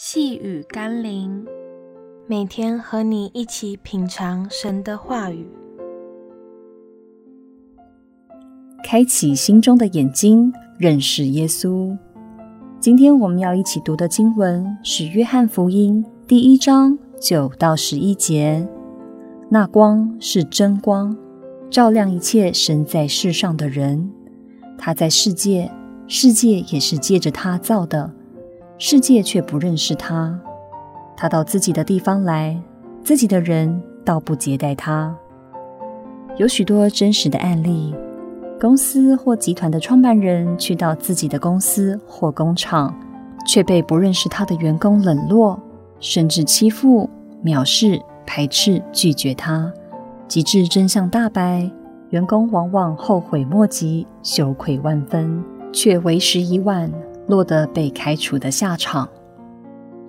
细雨甘霖，每天和你一起品尝神的话语，开启心中的眼睛，认识耶稣。今天我们要一起读的经文是《约翰福音》第一章九到十一节。那光是真光，照亮一切生在世上的人。他在世界，世界也是借着他造的，世界却不认识他。他到自己的地方来，自己的人倒不接待他。有许多真实的案例，公司或集团的创办人去到自己的公司或工厂，却被不认识他的员工冷落，甚至欺负、藐视、排斥、拒绝他，及至真相大白。员工往往后悔莫及，羞愧万分，却为时已晚，落得被开除的下场。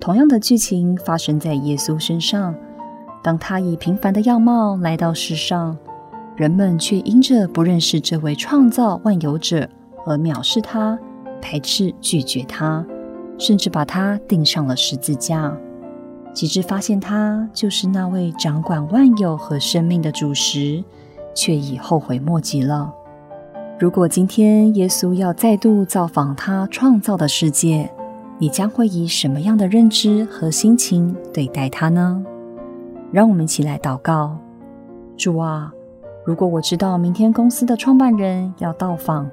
同样的剧情发生在耶稣身上，当他以平凡的样貌来到世上，人们却因着不认识这位创造万有者而藐视他、排斥、拒绝他，甚至把他钉上了十字架。及至发现他就是那位掌管万有和生命的主时，却已后悔莫及了。如果今天耶稣要再度造访他创造的世界，你将会以什么样的认知和心情对待他呢？让我们一起来祷告：主啊，如果我知道明天公司的创办人要到访，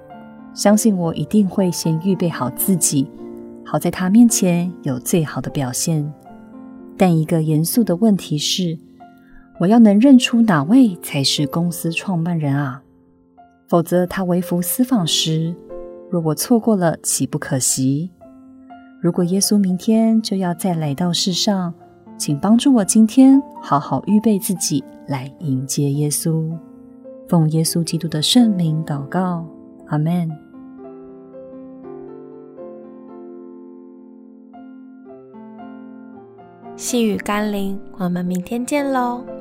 相信我一定会先预备好自己，好在他面前有最好的表现。但一个严肃的问题是，我要能认出哪位才是公司创办人啊？否则他微服私访时，若我错过了，岂不可惜？如果耶稣明天就要再来到世上，请帮助我今天好好预备自己来迎接耶稣。奉耶稣基督的圣名祷告，阿门。细雨甘霖，我们明天见喽。